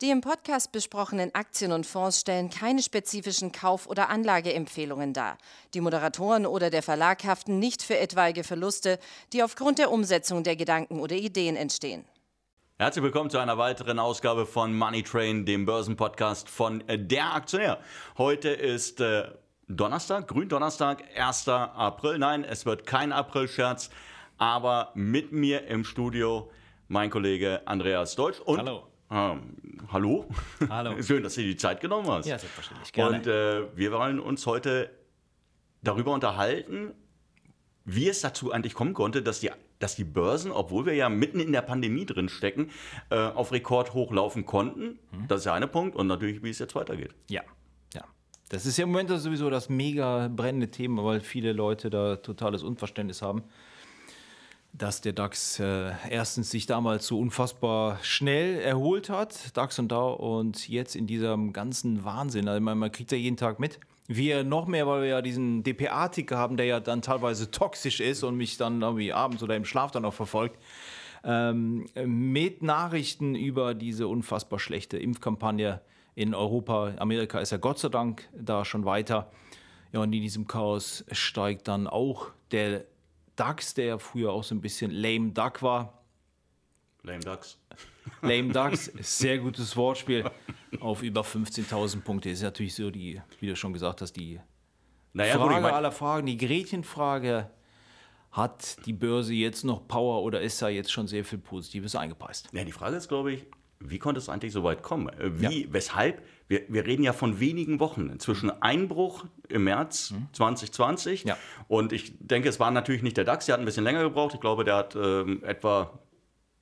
Die im Podcast besprochenen Aktien und Fonds stellen keine spezifischen Kauf- oder Anlageempfehlungen dar. Die Moderatoren oder der Verlag haften nicht für etwaige Verluste, die aufgrund der Umsetzung der Gedanken oder Ideen entstehen. Herzlich willkommen zu einer weiteren Ausgabe von Money Train, dem Börsenpodcast von Der Aktionär. Heute ist äh, Donnerstag, Gründonnerstag, 1. April. Nein, es wird kein April-Scherz, aber mit mir im Studio mein Kollege Andreas Deutsch und Hallo. Ähm, hallo. Hallo. Schön, dass du dir die Zeit genommen hast. Ja, selbstverständlich. Gerne. Und äh, wir wollen uns heute darüber unterhalten, wie es dazu eigentlich kommen konnte, dass die, dass die Börsen, obwohl wir ja mitten in der Pandemie drin stecken, äh, auf Rekord hochlaufen konnten. Mhm. Das ist der eine Punkt. Und natürlich, wie es jetzt weitergeht. ja, ja. Das ist ja im Moment sowieso das mega brennende Thema, weil viele Leute da totales Unverständnis haben, dass der DAX äh, erstens sich damals so unfassbar schnell erholt hat, DAX und DAO, und jetzt in diesem ganzen Wahnsinn, also man, man kriegt ja jeden Tag mit. Wir noch mehr, weil wir ja diesen DPA-Ticker haben, der ja dann teilweise toxisch ist und mich dann irgendwie abends oder im Schlaf dann auch verfolgt. ähm, mit Nachrichten über diese unfassbar schlechte Impfkampagne in Europa. Amerika ist ja Gott sei Dank da schon weiter. Ja, und in diesem Chaos steigt dann auch der DAX, der ja früher auch so ein bisschen lame Duck war. Lame Ducks. Lame Ducks, sehr gutes Wortspiel, auf über 15.000 Punkte. Ist natürlich so die, wie du schon gesagt hast, die Naja, Frage gut, ich mein, aller Fragen, die Gretchenfrage. Hat die Börse jetzt noch Power oder ist da jetzt schon sehr viel Positives eingepreist? ja, die Frage ist, glaube ich, wie konnte es eigentlich so weit kommen? Äh, Wie, Ja. weshalb? Wir, wir reden ja von wenigen Wochen. Zwischen Einbruch im März 2020 Mhm. Ja. und ich denke, es war natürlich nicht der DAX, der hat ein bisschen länger gebraucht. Ich glaube, der hat ähm, etwa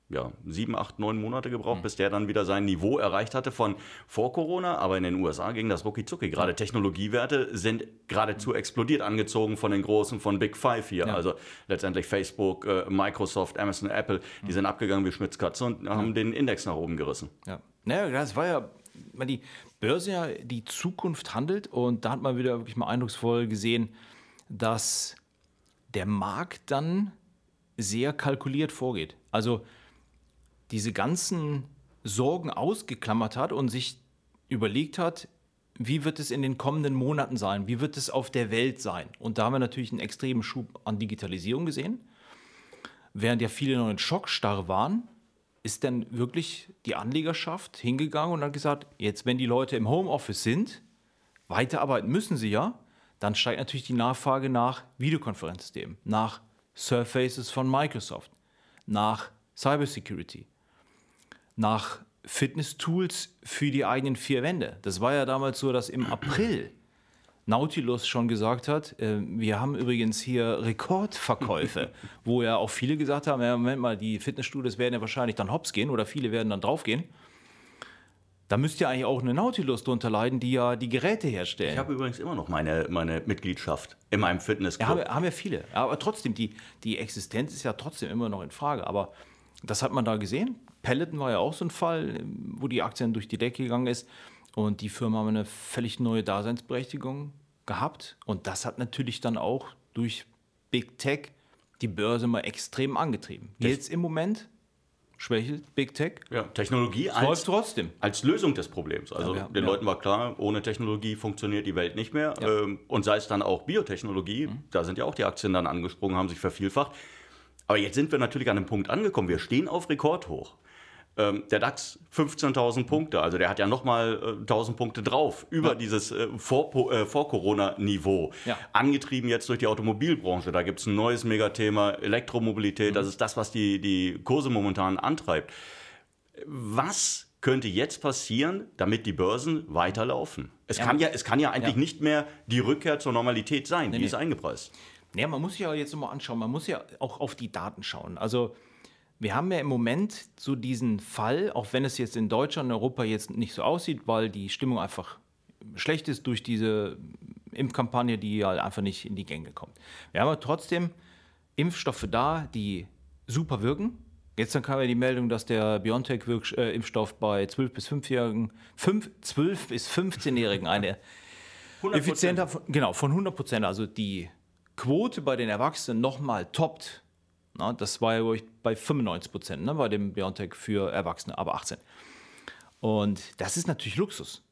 ja, sieben, acht, neun Monate Mhm. gebraucht, bis der dann wieder sein Niveau erreicht hatte von vor Corona. Aber in den USA ging das rucki zucki. Gerade Technologiewerte sind geradezu explodiert, angezogen von den Großen, von Big Five hier. Ja. Also letztendlich Facebook, äh, Microsoft, Amazon, Apple, Mhm. die sind abgegangen wie Schmitzkatze und haben den Index nach oben gerissen. Ja. Naja, das war ja, weil die Börse ja die Zukunft handelt und da hat man wieder wirklich mal eindrucksvoll gesehen, dass der Markt dann sehr kalkuliert vorgeht. Also diese ganzen Sorgen ausgeklammert hat und sich überlegt hat, wie wird es in den kommenden Monaten sein? Wie wird es auf der Welt sein? Und da haben wir natürlich einen extremen Schub an Digitalisierung gesehen. Während ja viele noch in Schockstarre waren, ist dann wirklich die Anlegerschaft hingegangen und hat gesagt, jetzt wenn die Leute im Homeoffice sind, weiterarbeiten müssen sie ja, dann steigt natürlich die Nachfrage nach Videokonferenzsystemen, nach Surfaces von Microsoft, nach Cybersecurity, nach Fitness-Tools für die eigenen vier Wände. Das war ja damals so, dass im April Nautilus schon gesagt hat, äh, wir haben übrigens hier Rekordverkäufe, wo ja auch viele gesagt haben, ja, Moment mal, die Fitnessstudios werden ja wahrscheinlich dann hops gehen oder viele werden dann draufgehen. Da müsste ja eigentlich auch eine Nautilus drunter leiden, die ja die Geräte herstellen. Ich habe übrigens immer noch meine, meine Mitgliedschaft in meinem Fitnessclub. Ja, haben, haben wir viele. Aber trotzdem, die, die Existenz ist ja trotzdem immer noch in Frage. Aber das hat man da gesehen. Peloton war ja auch so ein Fall, wo die Aktien durch die Decke gegangen ist. Und die Firma haben eine völlig neue Daseinsberechtigung gehabt. Und das hat natürlich dann auch durch Big Tech die Börse mal extrem angetrieben. Jetzt im Moment schwächelt Big Tech. ja, Technologie Läuft als, trotzdem. als Lösung des Problems. Also Ja, ja, den ja. Leuten war klar, ohne Technologie funktioniert die Welt nicht mehr. Ja. Ähm, und sei es dann auch Biotechnologie, da sind ja auch die Aktien dann angesprungen, haben sich vervielfacht. Aber jetzt sind wir natürlich an einem Punkt angekommen. Wir stehen auf Rekordhoch. Ähm, der DAX 15.000 Punkte, also der hat ja nochmal äh, 1.000 Punkte drauf, über Ja. dieses äh, Vor- äh, Vor-Corona-Niveau. Ja. Angetrieben jetzt durch die Automobilbranche. Da gibt es ein neues Megathema, Elektromobilität. Das ist das, was die, die Kurse momentan antreibt. Was könnte jetzt passieren, damit die Börsen weiterlaufen? Es, Ja. kann, ja, es kann ja eigentlich nicht mehr die Rückkehr zur Normalität sein. die nee. ist eingepreist. Ja, man muss sich ja jetzt nochmal anschauen, man muss ja auch auf die Daten schauen. Also wir haben ja im Moment so diesen Fall, auch wenn es jetzt in Deutschland und Europa jetzt nicht so aussieht, weil die Stimmung einfach schlecht ist durch diese Impfkampagne, die ja einfach nicht in die Gänge kommt. Wir haben aber trotzdem Impfstoffe da, die super wirken. Gestern kam ja die Meldung, dass der BioNTech-Impfstoff bei 12- bis 5-Jährigen, 5, 12- bis 15-Jährigen eine 100%. effizienter, genau, von 100 Prozent, also die Quote bei den Erwachsenen nochmal toppt. Na, das war ja ich, bei 95 Prozent ne, bei dem BioNTech für Erwachsene, aber 18. Und das ist natürlich Luxus.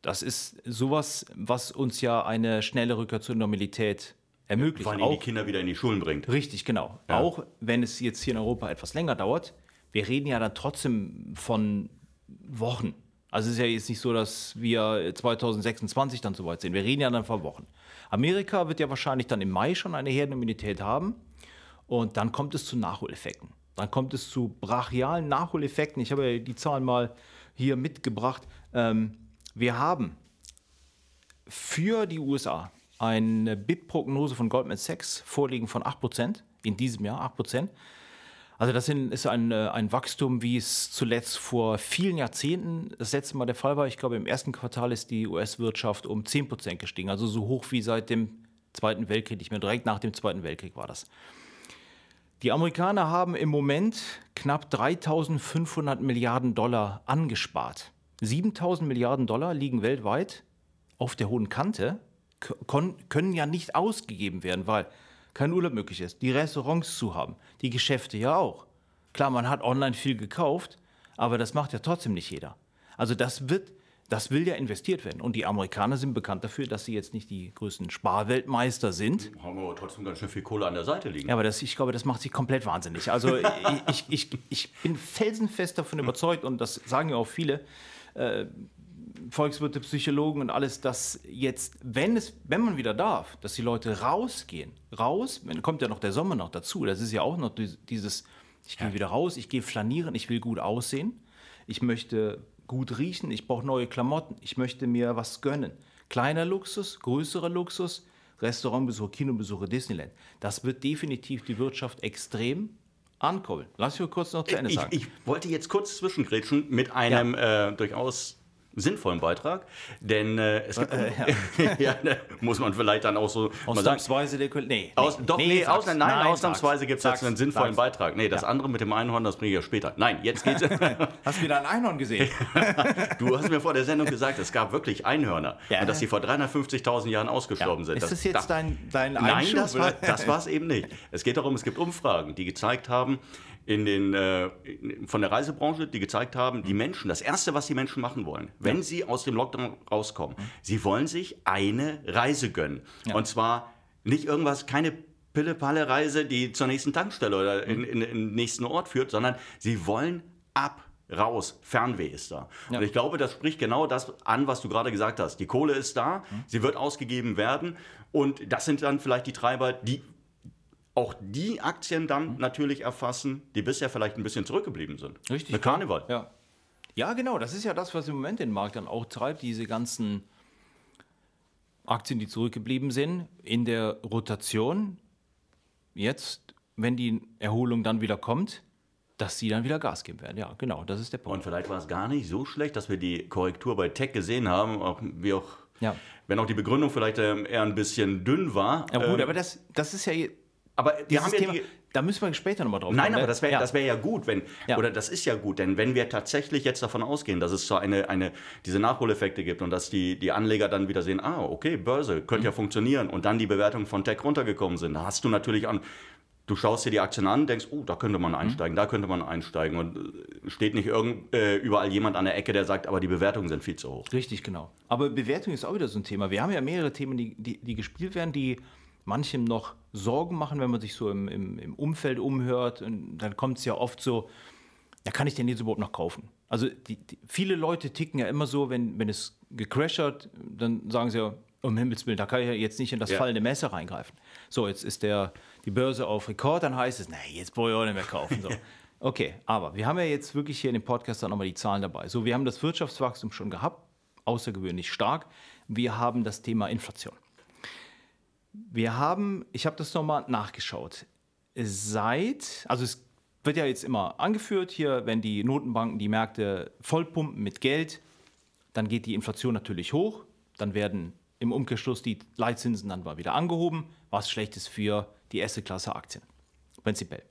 Das ist sowas, was uns ja eine schnelle Rückkehr zur Normalität ermöglicht. Vor allem die Auch- Kinder wieder in die Schulen bringt. Richtig, genau. Ja. Auch wenn es jetzt hier in Europa etwas länger dauert, wir reden ja dann trotzdem von Wochen. Also es ist ja jetzt nicht so, dass wir 2026 dann soweit sind. Wir reden ja dann von Wochen. Amerika wird ja wahrscheinlich dann im Mai schon eine Herdenimmunität haben und dann kommt es zu Nachholeffekten. Dann kommt es zu brachialen Nachholeffekten. Ich habe ja die Zahlen mal hier mitgebracht. Ähm, wir haben für die USA eine BIP-Prognose von Goldman Sachs vorliegen von 8% in diesem Jahr, 8%. Also das ist ein, äh, ein Wachstum, wie es zuletzt vor vielen Jahrzehnten das letzte Mal der Fall war. Ich glaube, im ersten Quartal ist die US-Wirtschaft um 10% gestiegen, also so hoch wie seit dem Zweiten Weltkrieg, nicht mehr direkt nach dem Zweiten Weltkrieg war das. Die Amerikaner haben im Moment knapp 3500 Milliarden Dollar angespart. 7000 Milliarden Dollar liegen weltweit auf der hohen Kante, können ja nicht ausgegeben werden, weil kein Urlaub möglich ist, die Restaurants zu haben, die Geschäfte ja auch. Klar, man hat online viel gekauft, aber das macht ja trotzdem nicht jeder. Also das wird, das will ja investiert werden. Und die Amerikaner sind bekannt dafür, dass sie jetzt nicht die größten Sparweltmeister sind. Haben wir aber trotzdem ganz schön viel Kohle an der Seite liegen. Ja, aber das, ich glaube, das macht sie komplett wahnsinnig. Also ich, ich, ich, ich bin felsenfest davon überzeugt und das sagen ja auch viele äh, Volkswirte, Psychologen und alles, dass jetzt, wenn es, wenn man wieder darf, dass die Leute rausgehen, raus, dann kommt ja noch der Sommer noch dazu. Das ist ja auch noch dies- dieses, ich gehe wieder raus, ich gehe flanieren, ich will gut aussehen, ich möchte gut riechen, ich brauche neue Klamotten, ich möchte mir was gönnen. Kleiner Luxus, größerer Luxus, Restaurantbesuche, Kinobesuche, Disneyland. Das wird definitiv die Wirtschaft extrem ankurbeln. Lass mich mal kurz noch zu Ende Ich, sagen. ich wollte jetzt kurz zwischengrätschen mit einem äh, durchaus sinnvollen Beitrag, denn äh, es gibt, ja. ne, muss man vielleicht dann auch so Ausnahmsweise der Kul- Nee, Aus, doch, nee, sag's. aus, nein, nein, ausnahmsweise gibt es jetzt einen sinnvollen sag's. Beitrag. Nee, das Ja. andere mit dem Einhorn, das bringe ich ja später. Nein, jetzt geht's. Hast du wieder ein Einhorn gesehen? du hast mir vor der Sendung gesagt, es gab wirklich Einhörner Ja. und dass sie vor 350.000 Jahren ausgestorben sind. Ist das jetzt dein, dein Nein, Einschub, das war das war's eben nicht. Es geht darum, es gibt Umfragen, die gezeigt haben, in den, äh, von der Reisebranche, die gezeigt haben, die Menschen, das Erste, was die Menschen machen wollen, wenn sie aus dem Lockdown rauskommen, sie wollen sich eine Reise gönnen. Und zwar nicht irgendwas, keine Pille-Palle-Reise, die zur nächsten Tankstelle oder in, in, in den nächsten Ort führt, sondern sie wollen ab. Raus, Fernweh ist da. Und ich glaube, das spricht genau das an, was du gerade gesagt hast. Die Kohle ist da, sie wird ausgegeben werden und das sind dann vielleicht die Treiber, die auch die Aktien dann natürlich erfassen, die bisher vielleicht ein bisschen zurückgeblieben sind. Richtig. Mit Karneval. Ja. ja, genau. Das ist ja das, was im Moment den Markt dann auch treibt. Diese ganzen Aktien, die zurückgeblieben sind, in der Rotation. Jetzt, wenn die Erholung dann wieder kommt, dass sie dann wieder Gas geben werden. Ja, genau. Das ist der Punkt. Und vielleicht war es gar nicht so schlecht, dass wir die Korrektur bei Tech gesehen haben, auch, wie auch, Ja. wenn auch die Begründung vielleicht ähm, eher ein bisschen dünn war. Ja, gut, Ähm, aber das, das ist ja. Aber Dieses haben ja Thema, die, da müssen wir später nochmal drauf Nein, kommen, aber ne? das wäre ja. wär ja gut, wenn, Ja. oder das ist ja gut, denn wenn wir tatsächlich jetzt davon ausgehen, dass es so eine, eine, diese Nachholeffekte gibt und dass die, die Anleger dann wieder sehen, ah, okay, Börse, könnte Mhm. ja funktionieren und dann die Bewertungen von Tech runtergekommen sind, da hast du natürlich an, du schaust dir die Aktien an, denkst, oh, da könnte Mhm. man einsteigen, da könnte man einsteigen und äh, steht nicht irgend, äh, überall jemand an der Ecke, der sagt, aber die Bewertungen sind viel zu hoch. Richtig, genau. Aber Bewertung ist auch wieder so ein Thema. Wir haben ja mehrere Themen, die, die, die gespielt werden, die manchem noch Sorgen machen, wenn man sich so im, im, im Umfeld umhört. Und dann kommt es ja oft so, ja, kann ich denn jetzt überhaupt noch kaufen? Also die, die, viele Leute ticken ja immer so, wenn, wenn es gecrasht hat, dann sagen sie ja, um Himmels Willen, da kann ich ja jetzt nicht in das Ja. fallende Messer reingreifen. So, jetzt ist der, die Börse auf Rekord, dann heißt es, nee, jetzt brauche ich auch nicht mehr kaufen. So. Okay, aber wir haben ja jetzt wirklich hier in dem Podcast dann nochmal die Zahlen dabei. So, wir haben das Wirtschaftswachstum schon gehabt, außergewöhnlich stark. Wir haben das Thema Inflation. Wir haben, ich habe das nochmal nachgeschaut, seit, also es wird ja jetzt immer angeführt hier, wenn die Notenbanken die Märkte vollpumpen mit Geld, dann geht die Inflation natürlich hoch, dann werden im Umkehrschluss die Leitzinsen dann mal wieder angehoben, was schlecht ist für die erste Klasse Aktien, prinzipiell.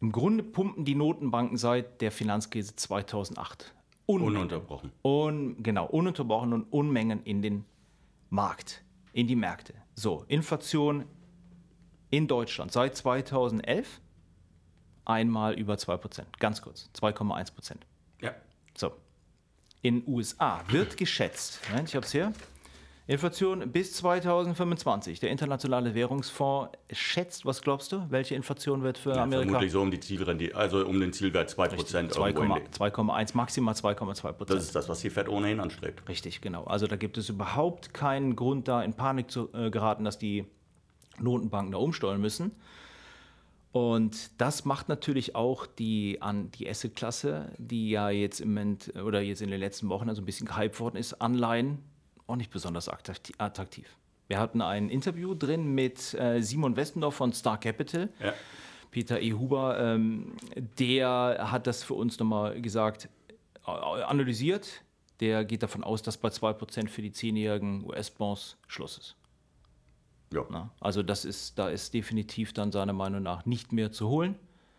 Im Grunde pumpen die Notenbanken seit der Finanzkrise 2008 Unmengen Ununterbrochen. Un, genau, ununterbrochen und Unmengen in den Markt, in die Märkte. So, Inflation in Deutschland seit 2011 einmal über 2%. Ganz kurz, 2,1%. Ja. So. In USA wird geschätzt, Moment, ich habe es hier, Inflation bis 2025. Der Internationale Währungsfonds schätzt, was glaubst du, welche Inflation wird für Ja, Amerika? vermutlich so um die Zielrendite, also um den Zielwert 2% irgendwo in 2,1, 2,1, maximal 2,2% Das Prozent. ist das, was die Fed ohnehin anstrebt. Richtig, genau. Also da gibt es überhaupt keinen Grund, da in Panik zu äh, geraten, dass die Notenbanken da umsteuern müssen. Und das macht natürlich auch die, an, die Asset-Klasse, die ja jetzt im Moment oder jetzt in den letzten Wochen also ein bisschen gehypt worden ist, Anleihen auch nicht besonders attrakti- attraktiv. Wir hatten ein Interview drin mit äh, Simon Westendorf von Star Capital. Ja. Peter E. Huber, ähm, der hat das für uns nochmal gesagt, äh, analysiert. Der geht davon aus, dass bei 2% für die 10-jährigen US-Bonds Schluss ist. Ja. Na? Also das ist, da ist definitiv dann seiner Meinung nach nicht mehr zu holen.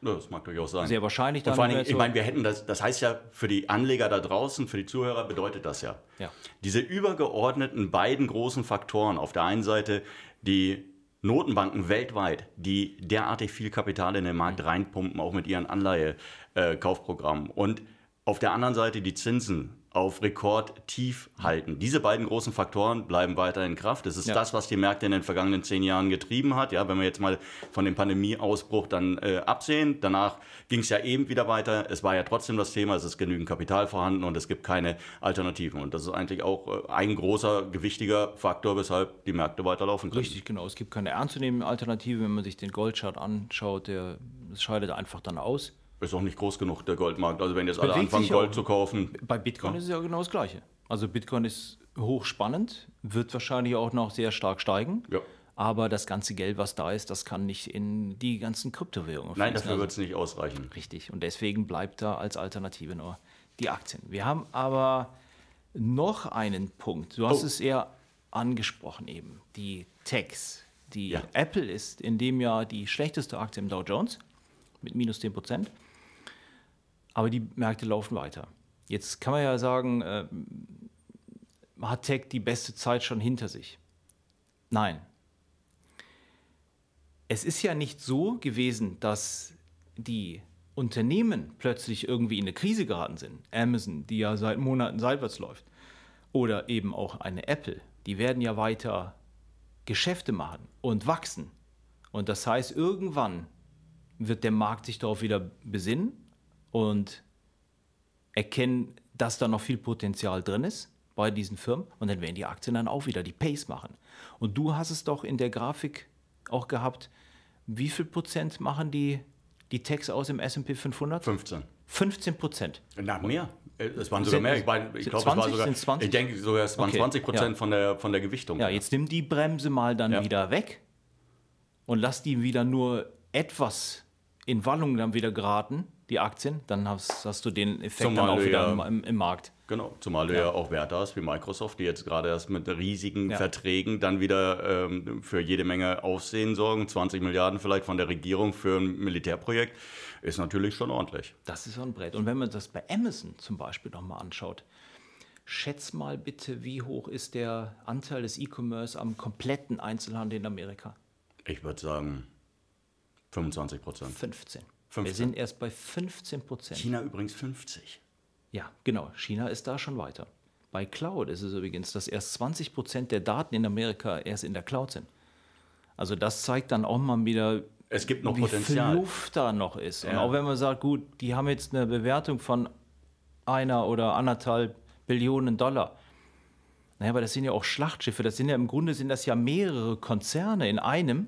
Ja, das mag durchaus sein. Sehr wahrscheinlich Und dann vor allen Dingen, nicht ich meine, wir hätten das, das heißt ja für die Anleger da draußen, für die Zuhörer bedeutet das ja. Ja. Diese übergeordneten beiden großen Faktoren, auf der einen Seite die Notenbanken weltweit, die derartig viel Kapital in den Markt reinpumpen, auch mit ihren Anleihekaufprogrammen. Und auf der anderen Seite die Zinsen auf Rekord tief halten. Diese beiden großen Faktoren bleiben weiter in Kraft. Das ist Ja. das, was die Märkte in den vergangenen zehn Jahren getrieben hat. Ja, wenn wir jetzt mal von dem Pandemieausbruch dann äh, absehen, danach ging es ja eben wieder weiter. Es war ja trotzdem das Thema, es ist genügend Kapital vorhanden und es gibt keine Alternativen. Und das ist eigentlich auch äh, ein großer, gewichtiger Faktor, weshalb die Märkte weiterlaufen können. Richtig, genau. Es gibt keine ernstzunehmende Alternative. Wenn man sich den Goldchart anschaut, der scheidet einfach dann aus. Ist auch nicht groß genug, der Goldmarkt. Also wenn jetzt alle Bewegt anfangen. Gold zu kaufen. Bei Bitcoin ist es ja genau das Gleiche. Also Bitcoin ist hochspannend, wird wahrscheinlich auch noch sehr stark steigen. Ja. Aber das ganze Geld, was da ist, das kann nicht in die ganzen Kryptowährungen Nein, fließen. dafür Also- wird es nicht ausreichen. Richtig. Und deswegen bleibt da als Alternative nur die Aktien. Wir haben aber noch einen Punkt. Du hast Oh. es eher angesprochen eben. Die Techs. Die Ja. Apple ist in dem Jahr die schlechteste Aktie im Dow Jones mit minus 10 Prozent. Aber die Märkte laufen weiter. Jetzt kann man ja sagen, äh, hat Tech die beste Zeit schon hinter sich? Nein. Es ist ja nicht so gewesen, dass die Unternehmen plötzlich irgendwie in eine Krise geraten sind. Amazon, die ja seit Monaten seitwärts läuft. Oder eben auch eine Apple. Die werden ja weiter Geschäfte machen und wachsen. Und das heißt, irgendwann wird der Markt sich darauf wieder besinnen und erkennen, dass da noch viel Potenzial drin ist bei diesen Firmen und dann werden die Aktien dann auch wieder die Pace machen. Und du hast es doch in der Grafik auch gehabt, wie viel Prozent machen die, die Techs aus im S&P 500? 15. 15 Prozent. Na, mehr. Es waren sogar mehr. Ich, meine, ich glaube, es war 20? sogar. Sind's 20? Ich denke sogar, es waren Okay, 20 Prozent ja. von, der, von der Gewichtung. Ja, jetzt nimm die Bremse mal dann Ja. wieder weg und lass die wieder nur etwas in Wallung dann wieder geraten, die Aktien, dann hast, hast du den Effekt Zumal dann auch wieder ja- im, im, Markt. Genau, zumal du ja. auch Werte hast wie Microsoft, die jetzt gerade erst mit riesigen Ja. Verträgen dann wieder ähm, für jede Menge Aufsehen sorgen. 20 Milliarden vielleicht von der Regierung für ein Militärprojekt ist natürlich schon ordentlich. Das ist so ein Brett. Und wenn man das bei Amazon zum Beispiel nochmal anschaut, schätz mal bitte, wie hoch ist der Anteil des E-Commerce am kompletten Einzelhandel in Amerika? Ich würde sagen 25 Prozent. 15. Wir 15. sind erst bei 15 Prozent. China übrigens 50. Ja, genau. China ist da schon weiter. Bei Cloud ist es übrigens, dass erst 20 Prozent der Daten in Amerika erst in der Cloud sind. Also das zeigt dann auch mal wieder, Es gibt noch wie Potenzial. viel Luft da noch ist. Und Ja. auch wenn man sagt, gut, die haben jetzt eine Bewertung von einer oder anderthalb Billionen Dollar. Naja, aber das sind ja auch Schlachtschiffe. Das sind ja im Grunde sind das ja mehrere Konzerne in einem.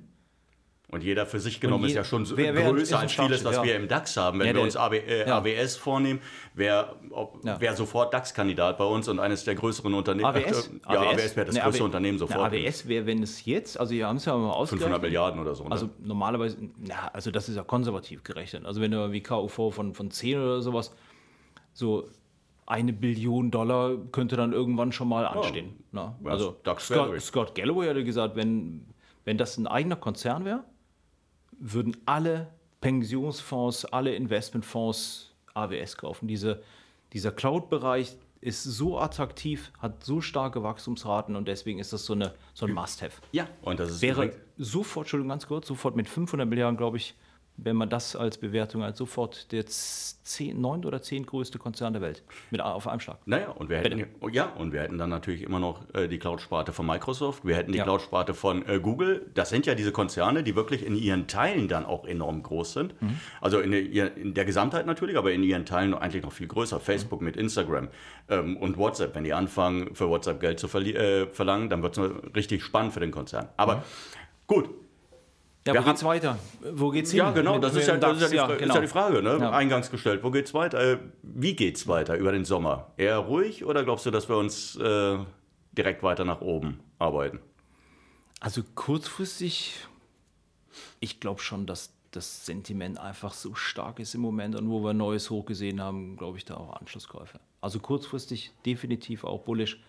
Und jeder für sich genommen je- ist ja schon so wer- wer größer ein als vieles, was Schlachtschiff, wir ja. im DAX haben. Wenn Ja, wir uns AB, äh, ja. AWS vornehmen, wäre Ja. wär sofort DAX-Kandidat bei uns und eines der größeren Unternehmen. AWS? Äh, ja, AWS wäre das Ne, größte AW Unternehmen Ne, sofort. AWS wäre, wenn es jetzt, also wir haben es ja mal 500 ausgerechnet. Milliarden oder so. Ne? Also normalerweise, na, also das ist ja konservativ gerechnet. Also wenn du wie KUV von, von 10 oder sowas, so eine Billion Dollar könnte dann irgendwann schon mal anstehen. ja, Also Scott, Scott Galloway hatte gesagt, wenn, wenn das ein eigener Konzern wäre, würden alle Pensionsfonds, alle Investmentfonds AWS kaufen. Diese, dieser Cloud-Bereich ist so attraktiv, hat so starke Wachstumsraten und deswegen ist das so, eine, so ein Must-Have. ja, und das ist Wäre übrigens- sofort, Entschuldigung, ganz kurz, sofort mit 500 Milliarden, glaube ich, wenn man das als Bewertung als sofort der zehn, neun oder zehn größte Konzern der Welt mit auf einem Schlag. Naja, und wir hätten, ja, und wir hätten dann natürlich immer noch äh, die Cloud-Sparte von Microsoft, wir hätten die ja. Cloud-Sparte von äh, Google. Das sind ja diese Konzerne, die wirklich in ihren Teilen dann auch enorm groß sind. Mhm. Also in der, in der, Gesamtheit natürlich, aber in ihren Teilen eigentlich noch viel größer. Facebook mhm. mit Instagram ähm, und WhatsApp. Wenn die anfangen, für WhatsApp Geld zu äh, verlangen, dann wird es richtig spannend für den Konzern. Aber mhm. gut, ja, wo geht's weiter? Wo geht's hin? Ja, genau, das, ist ja, das ist, ja die, genau. ist ja, die, Frage, ne? Eingangs gestellt. Wo geht's weiter? Äh, wie geht's weiter über den Sommer? Eher ruhig oder glaubst du, dass wir uns äh, direkt weiter nach oben arbeiten? Also kurzfristig, ich glaube schon, dass das Sentiment einfach so stark ist im Moment und wo wir Neues hochgesehen haben, glaube ich, da auch Anschlusskäufe. Also kurzfristig definitiv auch bullish.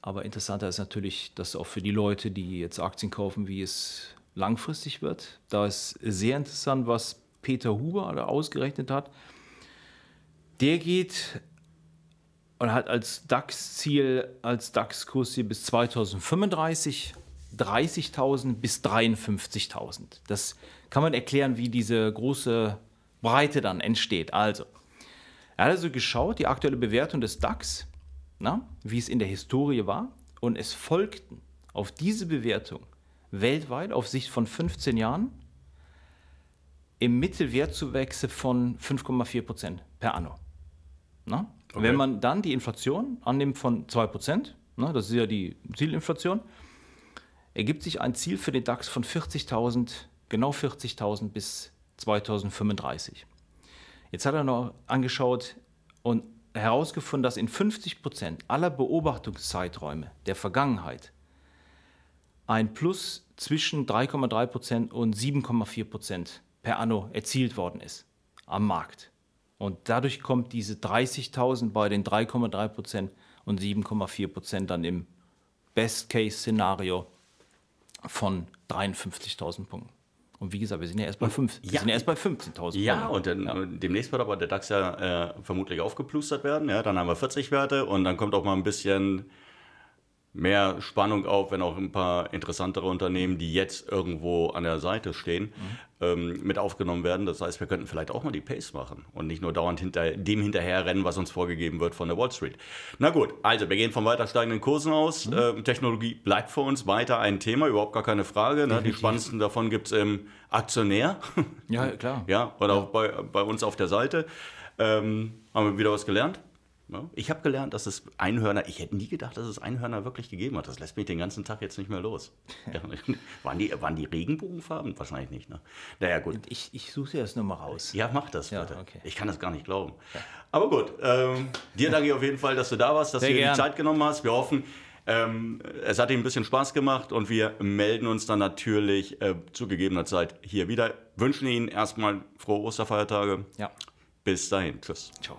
Aber interessanter ist natürlich, dass auch für die Leute, die jetzt Aktien kaufen, wie es langfristig wird. Da ist sehr interessant, was Peter Huber ausgerechnet hat. Der geht und hat als DAX-Ziel, als DAX-Kurs hier bis 2035 30.000 bis 53.000. Das kann man erklären, wie diese große Breite dann entsteht. Also, er hat also geschaut, die aktuelle Bewertung des DAX, na, wie es in der Historie war, und es folgten auf diese Bewertung weltweit auf Sicht von 15 Jahren im Mittelwertzuwächse von 5,4 Prozent per anno. Okay. Wenn man dann die Inflation annimmt von 2 Prozent, das ist ja die Zielinflation, ergibt sich ein Ziel für den DAX von 40.000, genau 40.000 bis 2035. Jetzt hat er noch angeschaut und herausgefunden, dass in 50 Prozent aller Beobachtungszeiträume der Vergangenheit ein Plus zwischen 3,3 Prozent und 7,4 Prozent per anno erzielt worden ist am Markt. Und dadurch kommt diese 30.000 bei den 3,3 Prozent und 7,4 Prozent dann im Best-Case-Szenario von 53.000 Punkten. Und wie gesagt, wir sind ja erst bei, 5, ja, wir bei 15.000. Ja, und dann, ja. demnächst wird aber der DAX ja äh, vermutlich aufgeplustert werden. Ja, dann haben wir 40 Werte und dann kommt auch mal ein bisschen mehr Spannung auf, wenn auch ein paar interessantere Unternehmen, die jetzt irgendwo an der Seite stehen, mhm. ähm, mit aufgenommen werden. Das heißt, wir könnten vielleicht auch mal die Pace machen und nicht nur dauernd hinter dem hinterherrennen, was uns vorgegeben wird von der Wall Street. Na gut, also wir gehen von weiter steigenden Kursen aus. Mhm. Ähm, Technologie bleibt für uns weiter ein Thema, überhaupt gar keine Frage. Ne? Die spannendsten davon gibt es im Aktionär. Ja, klar. ja, oder ja. auch bei, bei uns auf der Seite. Ähm, haben wir wieder was gelernt? Ne? Ich habe gelernt, dass es Einhörner, ich hätte nie gedacht, dass es Einhörner wirklich gegeben hat. Das lässt mich den ganzen Tag jetzt nicht mehr los. Ja, waren, die, waren die Regenbogenfarben? Wahrscheinlich nicht. Ne? Naja, gut. Ich, ich suche das nur mal raus. Ja, mach das ja, bitte. Okay. Ich kann das gar nicht glauben. Ja. Aber gut, ähm, dir danke ich auf jeden Fall, dass du da warst, dass Sehr du dir die Zeit genommen hast. Wir hoffen, ähm, es hat dir ein bisschen Spaß gemacht und wir melden uns dann natürlich äh, zu gegebener Zeit hier wieder. Wünschen Ihnen erstmal frohe Osterfeiertage. Ja. Bis dahin. Tschüss. Ciao.